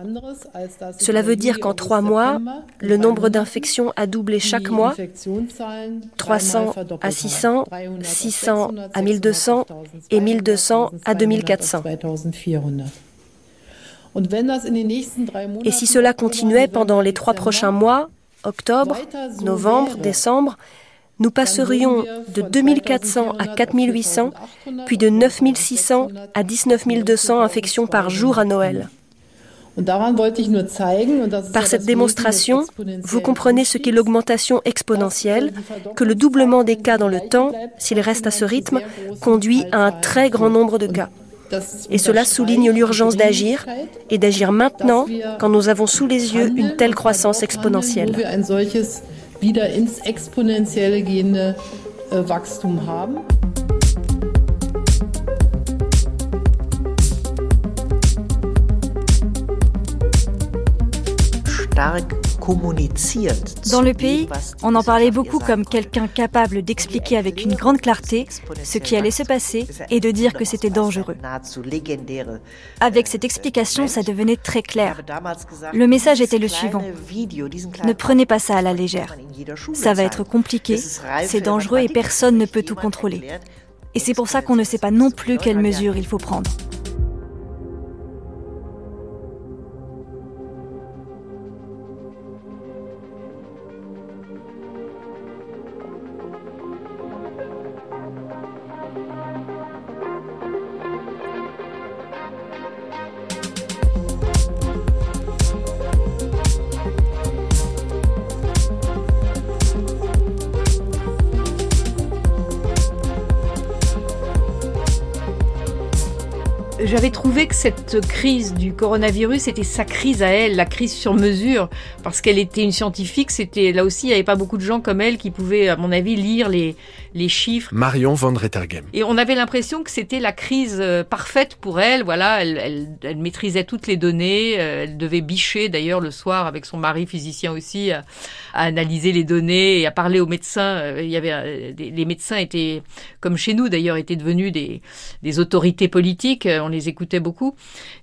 Cela veut dire qu'en trois mois, le nombre d'infections a doublé chaque mois, 300 à 600, 600 à 1200 et 1200 à 2400. Et si cela continuait pendant les trois prochains mois, octobre, novembre, décembre, nous passerions de 2400 à 4800, puis de 9600 à 19200 infections par jour à Noël. Par cette démonstration, vous comprenez ce qu'est l'augmentation exponentielle, que le doublement des cas dans le temps, s'il reste à ce rythme, conduit à un très grand nombre de cas. Et cela souligne l'urgence d'agir et d'agir maintenant quand nous avons sous les yeux une telle croissance exponentielle. Wieder ins exponentielle gehende äh, Wachstum haben. Dans le pays, on en parlait beaucoup comme quelqu'un capable d'expliquer avec une grande clarté ce qui allait se passer et de dire que c'était dangereux. Avec cette explication, ça devenait très clair. Le message était le suivant. Ne prenez pas ça à la légère. Ça va être compliqué, c'est dangereux et personne ne peut tout contrôler. Et c'est pour ça qu'on ne sait pas non plus quelles mesures il faut prendre. J'avais trouvé que cette crise du coronavirus était sa crise à elle, la crise sur mesure, parce qu'elle était une scientifique. C'était là aussi, il n'y avait pas beaucoup de gens comme elle qui pouvaient, à mon avis, lire les les chiffres. Marion van Rettergem. Et on avait l'impression que c'était la crise euh, parfaite pour elle. Voilà, elle, elle, elle maîtrisait toutes les données. Euh, elle devait bicher d'ailleurs le soir avec son mari physicien aussi à, à analyser les données et à parler aux médecins. Euh, il y avait les médecins étaient comme chez nous d'ailleurs étaient devenus des des autorités politiques. On les écoutait beaucoup.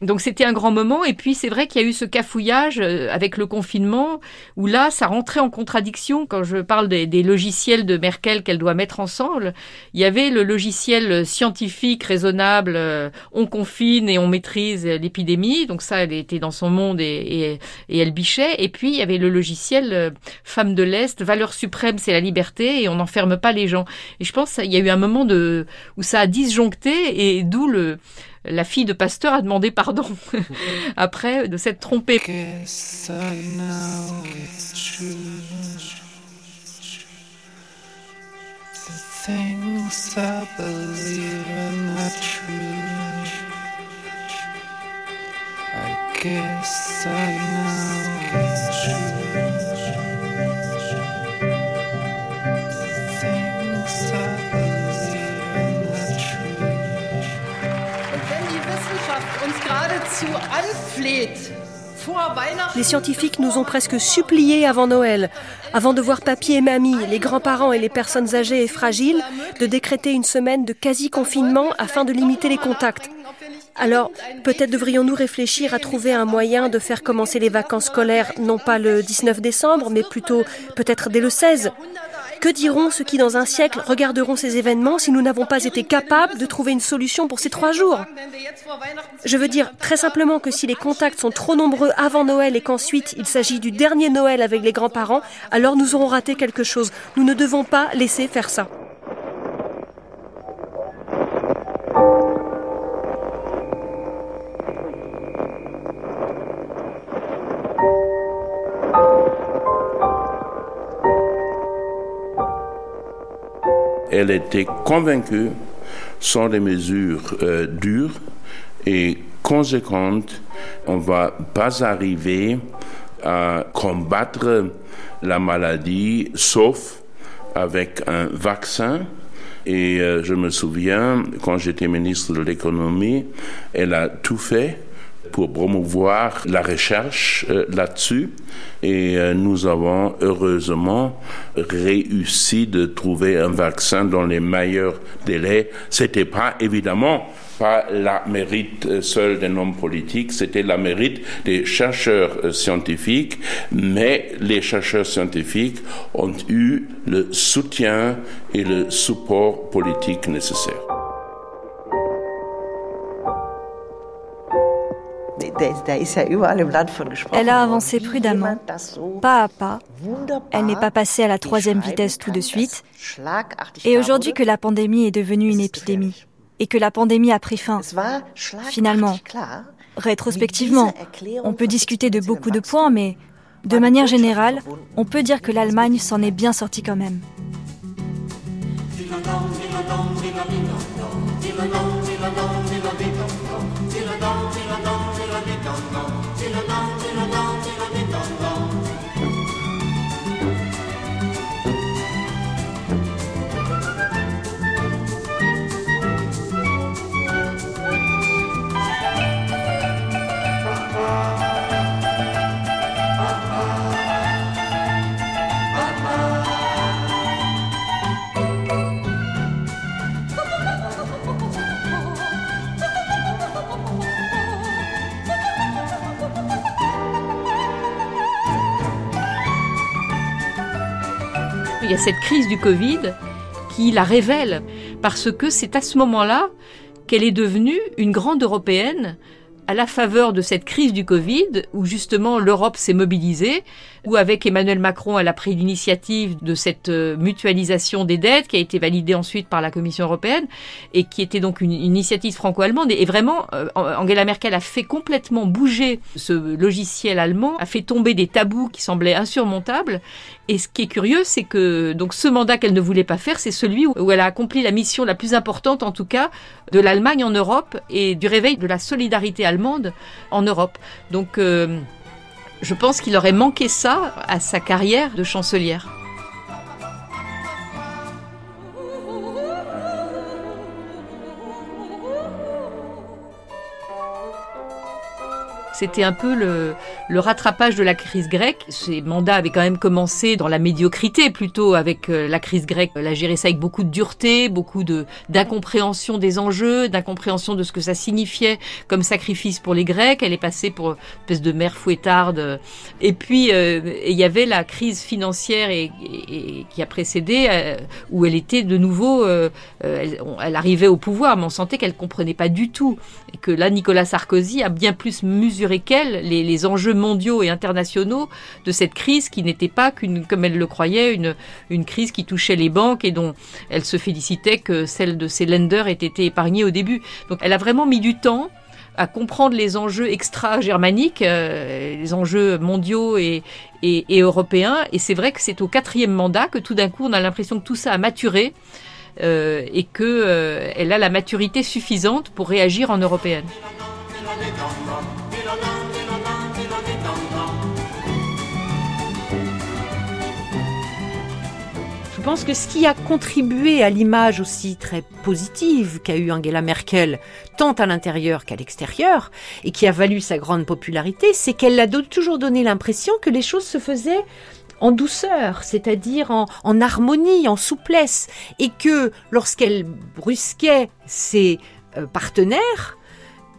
Donc c'était un grand moment. Et puis c'est vrai qu'il y a eu ce cafouillage avec le confinement où là ça rentrait en contradiction quand je parle des, des logiciels de Merkel qu'elle doit mettre ensemble. Il y avait le logiciel scientifique raisonnable, euh, on confine et on maîtrise l'épidémie, donc ça, elle était dans son monde et, elle bichait. Et puis, il y avait le logiciel euh, femme de l'Est, valeur suprême, c'est la liberté et on n'enferme pas les gens. Et je pense qu'il y a eu un moment où ça a disjoncté et d'où le, la fille de Pasteur a demandé pardon après de s'être trompée. things I believe in are true. I guess I know Und wenn die Wissenschaft uns geradezu anfleht, Les scientifiques nous ont presque suppliés avant Noël, avant de voir papy et mamie, les grands-parents et les personnes âgées et fragiles, de décréter une semaine de quasi-confinement afin de limiter les contacts. Alors, peut-être devrions-nous réfléchir à trouver un moyen de faire commencer les vacances scolaires, non pas le 19 décembre, mais plutôt peut-être dès le 16. Que diront ceux qui, dans un siècle, regarderont ces événements si nous n'avons pas été capables de trouver une solution pour ces trois jours? Je veux dire très simplement que si les contacts sont trop nombreux avant Noël et qu'ensuite il s'agit du dernier Noël avec les grands-parents, alors nous aurons raté quelque chose. Nous ne devons pas laisser faire ça. Elle était convaincue, sans des mesures euh, dures et conséquentes, on ne va pas arriver à combattre la maladie sauf avec un vaccin. Et euh, je me souviens, quand j'étais ministre de l'économie, elle a tout fait pour promouvoir la recherche euh, là-dessus. Et euh, nous avons heureusement réussi de trouver un vaccin dans les meilleurs délais. C'était pas évidemment pas la mérite euh, seule d'un homme politique, c'était la mérite des chercheurs scientifiques, mais les chercheurs scientifiques ont eu le soutien et le support politique nécessaire. Elle a avancé prudemment, pas à pas. Elle n'est pas passée à la troisième vitesse tout de suite. Et aujourd'hui que la pandémie est devenue une épidémie et que la pandémie a pris fin, finalement, rétrospectivement, on peut discuter de beaucoup de points, mais de manière générale, on peut dire que l'Allemagne s'en est bien sortie quand même. Il y a cette crise du Covid qui la révèle, parce que c'est à ce moment-là qu'elle est devenue une grande européenne à la faveur de cette crise du Covid, où justement l'Europe s'est mobilisée, où avec Emmanuel Macron, elle a pris l'initiative de cette euh, mutualisation des dettes qui a été validée ensuite par la Commission européenne et qui était donc une, initiative franco-allemande. Et vraiment, euh, Angela Merkel a fait complètement bouger ce logiciel allemand, a fait tomber des tabous qui semblaient insurmontables. Et ce qui est curieux, c'est que donc ce mandat qu'elle ne voulait pas faire, c'est celui où elle a accompli la mission la plus importante, en tout cas, de l'Allemagne en Europe et du réveil de la solidarité allemande en Europe. Donc euh, je pense qu'il aurait manqué ça à sa carrière de chancelière. C'était un peu le, rattrapage de la crise grecque. Ces mandats avaient quand même commencé dans la médiocrité plutôt avec euh, la crise grecque. Elle a géré ça avec beaucoup de dureté, beaucoup de d'incompréhension des enjeux, d'incompréhension de ce que ça signifiait comme sacrifice pour les Grecs. Elle est passée pour une espèce de mère fouettarde. Et puis euh, il y avait la crise financière qui a précédé euh, où elle était de nouveau, elle, elle, arrivait au pouvoir, mais on sentait qu'elle comprenait pas du tout et que là Nicolas Sarkozy a bien plus mesuré qu'elle les, enjeux mondiaux et internationaux de cette crise qui n'était pas qu'une, comme elle le croyait, une, crise qui touchait les banques et dont elle se félicitait que celle de ses lenders ait été épargnée au début. Donc elle a vraiment mis du temps à comprendre les enjeux extra-germaniques, euh, les enjeux mondiaux et, européens. Et c'est vrai que c'est au quatrième mandat que tout d'un coup on a l'impression que tout ça a maturé euh, et que euh, a la maturité suffisante pour réagir en européenne. Pense que ce qui a contribué à l'image aussi très positive qu'a eu Angela Merkel, tant à l'intérieur qu'à l'extérieur, et qui a valu sa grande popularité, c'est qu'elle a toujours donné l'impression que les choses se faisaient en douceur, c'est-à-dire en, harmonie, en souplesse, et que lorsqu'elle brusquait ses euh, partenaires,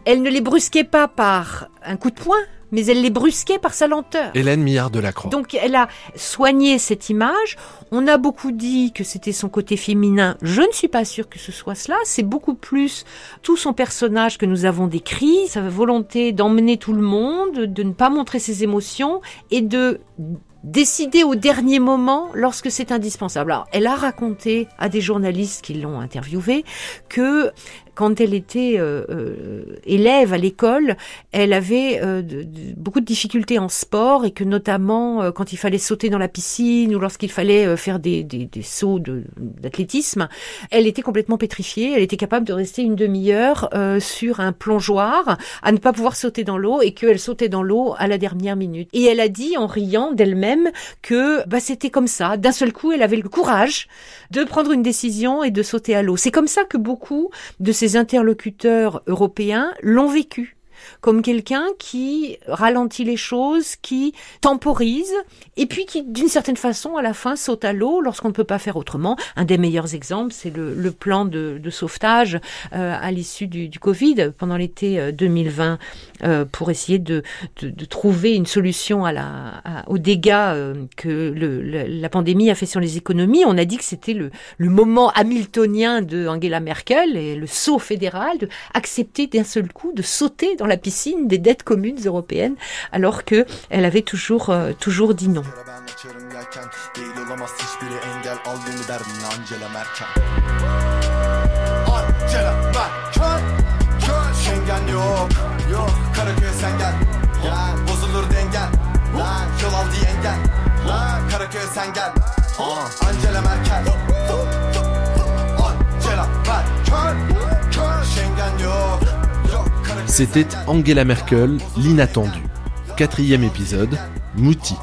elle ne les brusquait pas par un coup de poing, mais elle les brusquait par sa lenteur. Hélène Millard de la Croix. Donc elle a soigné cette image. On a beaucoup dit que c'était son côté féminin. Je ne suis pas sûre que ce soit cela. C'est beaucoup plus tout son personnage que nous avons décrit, sa volonté d'emmener tout le monde, de ne pas montrer ses émotions et de décider au dernier moment lorsque c'est indispensable. Alors, elle a raconté à des journalistes qui l'ont interviewée que quand elle était euh, euh, élève à l'école, elle avait euh, beaucoup de difficultés en sport et que notamment quand il fallait sauter dans la piscine ou lorsqu'il fallait faire des, des, sauts d'athlétisme, elle était complètement pétrifiée. Elle était capable de rester une demi-heure sur un plongeoir à ne pas pouvoir sauter dans l'eau et qu'elle sautait dans l'eau à la dernière minute. Et elle a dit en riant d'elle-même que bah, c'était comme ça. D'un seul coup, elle avait le courage de prendre une décision et de sauter à l'eau. C'est comme ça que beaucoup de ces interlocuteurs européens l'ont vécu comme quelqu'un qui ralentit les choses, qui temporise, et puis qui, d'une certaine façon, à la fin, saute à l'eau lorsqu'on ne peut pas faire autrement. Un des meilleurs exemples, c'est le, plan de, sauvetage euh, à l'issue du, Covid pendant l'été 2020 euh, euh, pour essayer de, trouver une solution à la, aux dégâts que la pandémie a fait sur les économies. On a dit que c'était le, moment hamiltonien de Angela Merkel et le saut fédéral de accepter d'un seul coup de sauter dans la piscine des dettes communes européennes, alors que elle avait toujours, euh, toujours dit non. C'était Angela Merkel, l'inattendu. Quatrième épisode, Mouti.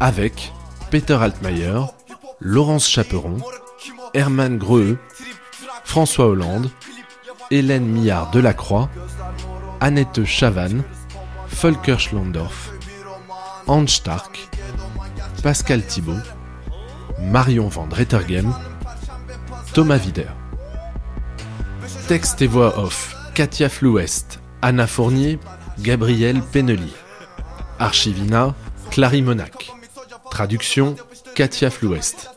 Avec Peter Altmaier, Laurence Chaperon, Hermann Greux, François Hollande, Hélène Millard Delacroix, Annette Chavannes, Volker Schlondorf, Hans Stark, Pascal Thibault, Marion van Rettergem, Thomas Wider. Texte et voix off Katia Flouest, Anna Fournier, Gabriel Penely. Archivina, Clary Monac. Traduction, Katia Flouest.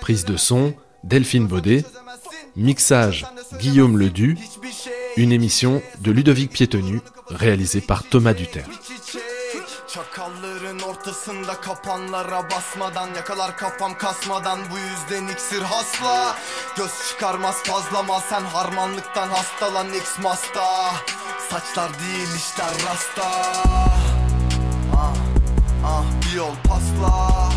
Prise de son, Delphine Baudet. Mixage, Guillaume Ledu. Une émission de Ludovic Piétenu, réalisée par Thomas Duterre. Çakalların ortasında kapanlara basmadan Yakalar kafam kasmadan bu yüzden iksir hasla. Göz çıkarmaz fazlama sen harmanlıktan hastalan X masta. Saçlar değil işler rasta. Ah ah bir yol pasla